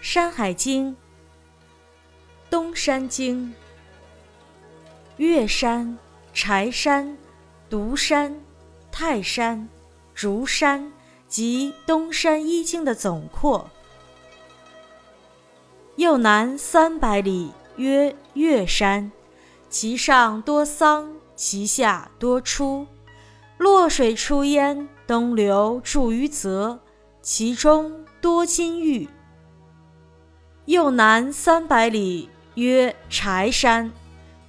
山海经》东山经，岳山、柴山、独山、泰山、竹山及东山一经的总括。右南三百里，曰岳山，其上多桑，其下多出。洛水出焉，东流注于泽，其中多金玉。右南三百里，曰柴山，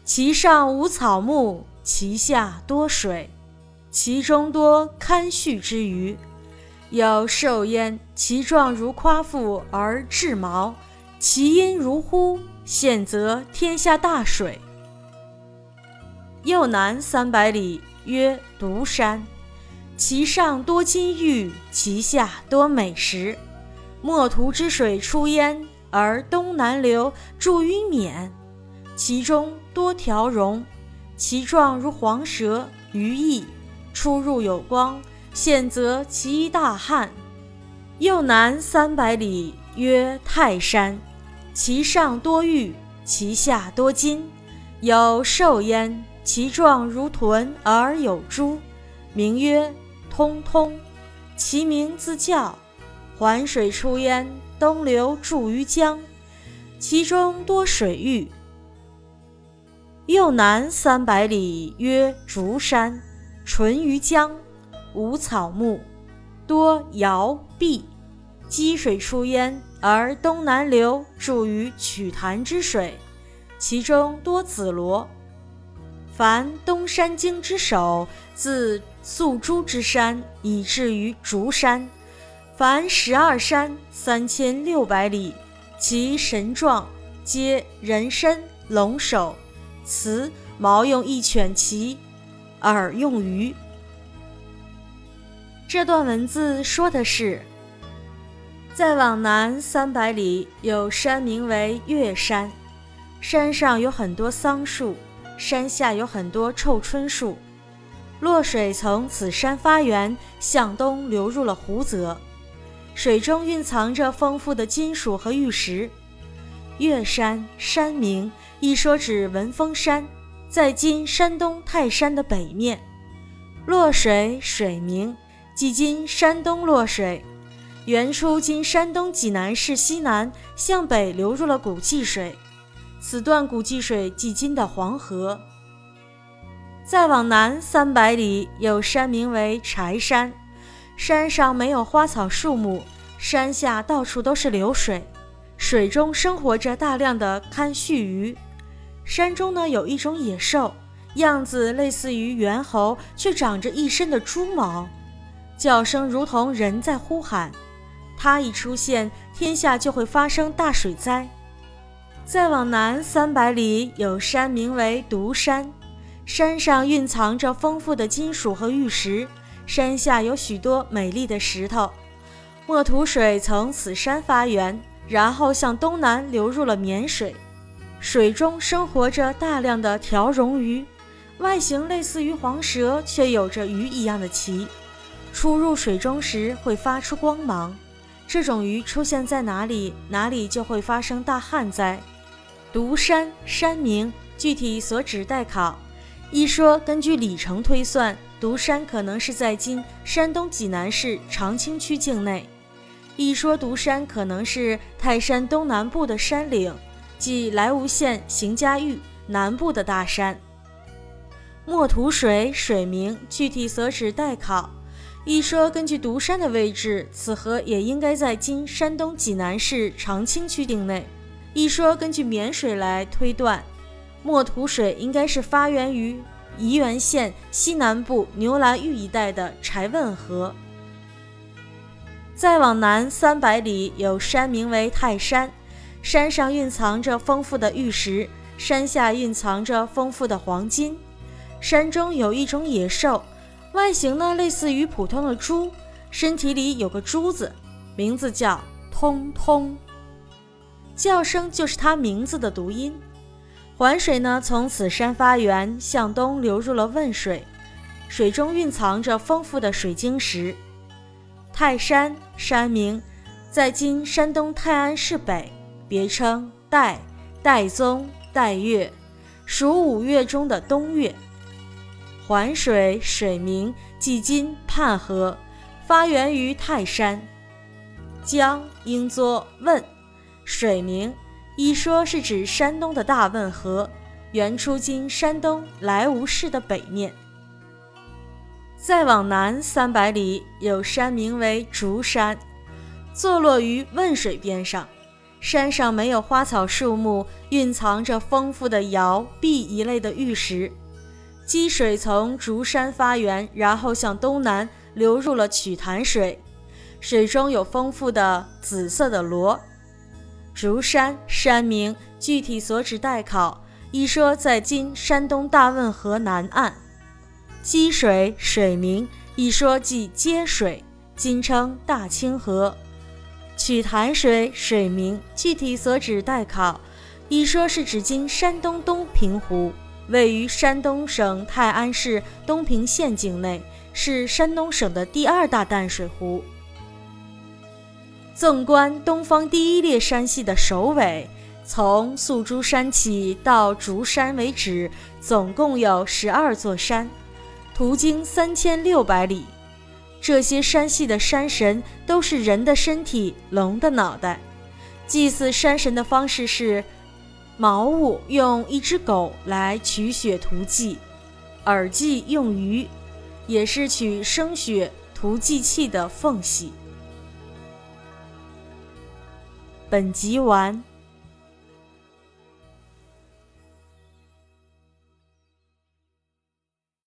其上无草木，其下多水，其中多堪畜之鱼。有兽焉，其状如夸父而至毛，其音如呼，现则天下大水。右南三百里。曰独山，其上多金玉，其下多美石。墨涂之水出焉，而东南流，注于冕，其中多条绒，其状如黄蛇、鱼翼，出入有光，现则其大汉。右南三百里，曰泰山，其上多玉，其下多金，有兽焉。其状如豚而有珠，名曰通通。其名自叫。环水出焉，东流注于江，其中多水域。右南三百里，曰竹山，淳于江，无草木，多瑶碧。积水出焉，而东南流注于曲潭之水，其中多紫罗。凡东山经之首，自宿珠之山以至于竹山，凡十二山三千六百里，其神状皆人身龙首，雌毛用一犬骑，耳用鱼。这段文字说的是，再往南三百里有山名为岳山，山上有很多桑树。山下有很多臭椿树，洛水从此山发源，向东流入了湖泽，水中蕴藏着丰富的金属和玉石。岳山山名，一说指文峰山，在今山东泰山的北面。洛水水名，即今山东洛水，源出今山东济南市西南，向北流入了古济水。此段古济水即今的黄河。再往南三百里有山名为柴山，山上没有花草树木，山下到处都是流水，水中生活着大量的堪须鱼。山中呢有一种野兽，样子类似于猿猴，却长着一身的猪毛，叫声如同人在呼喊。它一出现，天下就会发生大水灾。再往南三百里有山名为独山，山上蕴藏着丰富的金属和玉石，山下有许多美丽的石头。墨土水从此山发源，然后向东南流入了绵水，水中生活着大量的条绒鱼，外形类似于黄蛇，却有着鱼一样的鳍，出入水中时会发出光芒。这种鱼出现在哪里，哪里就会发生大旱灾。独山山名具体所指待考。一说根据里程推算，独山可能是在今山东济南市长清区境内；一说独山可能是泰山东南部的山岭，即莱芜县邢家峪南部的大山。墨土水水名具体所指待考。一说根据独山的位置，此河也应该在今山东济南市长清区境内。一说根据沔水来推断，墨土水应该是发源于沂源县西南部牛栏峪一带的柴汶河。再往南三百里有山名为泰山，山上蕴藏着丰富的玉石，山下蕴藏着丰富的黄金。山中有一种野兽，外形呢类似于普通的猪，身体里有个珠子，名字叫通通。叫声就是它名字的读音。环水呢，从此山发源，向东流入了汶水，水中蕴藏着丰富的水晶石。泰山山名，在今山东泰安市北，别称岱、岱宗、岱岳，属五岳中的东岳。环水水名，即今泮河，发源于泰山。江应作汶，水名，一说是指山东的大汶河，源出今山东莱芜市的北面。再往南三百里，有山名为竹山。坐落于汶水边上，山上没有花草树木，蕴藏着丰富的窑壁一类的玉石。积水从竹山发源，然后向东南流入了曲潭水，水中有丰富的紫色的螺。竹山山名具体所指待考，一说在今山东大汶河南岸。积水水名一说即接水，今称大清河。曲潭水水名具体所指待考，一说是指今山东东平湖，位于山东省泰安市东平县境内，是山东省的第二大淡水湖。纵观东方第一列山系的首尾，从宿珠山起到竹山为止，总共有十二座山，途经三千六百里。这些山系的山神都是人的身体，龙的脑袋。祭祀山神的方式是：茅屋用一只狗来取血涂祭，耳祭用鱼，也是取生血涂祭器的缝隙。本集完。